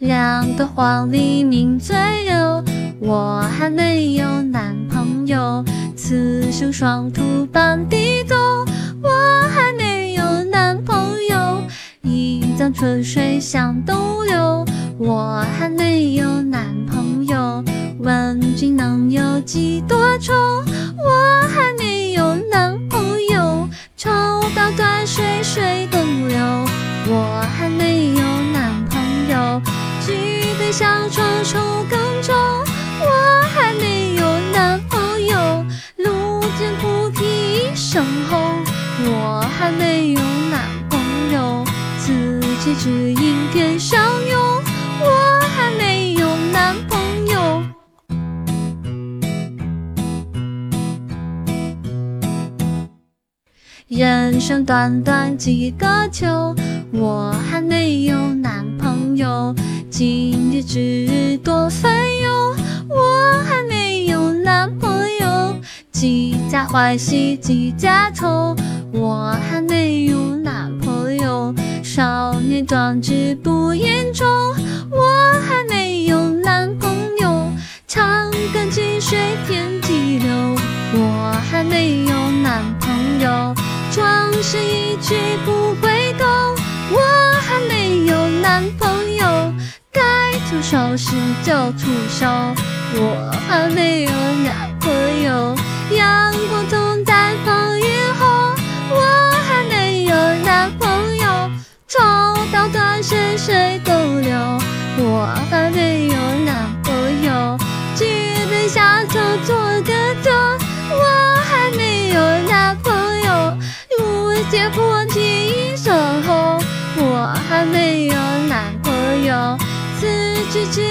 两个黄鹂鸣翠柳，我还没有男朋友。此生双兔傍地走，我还没有男朋友。一江春水向东流，我还没有男朋友。问君能有几多愁？我还没有男朋友。抽到身后，我还没有男朋友。自己只应天上有，我还没有男朋友。人生短短几个秋，我还没有男朋友。今日之欢喜几家愁，我还没有男朋友。少年壮志不言愁，我还没有男朋友。长干近水天际流，我还没有男朋友。壮士一去不回头，我还没有男朋友。该出手时就出手，我还没有刀断水水东流，我还没有男朋友。举杯下酒做个酒，我还没有男朋友。路见菩提一声吼，我还没有男朋友。四季之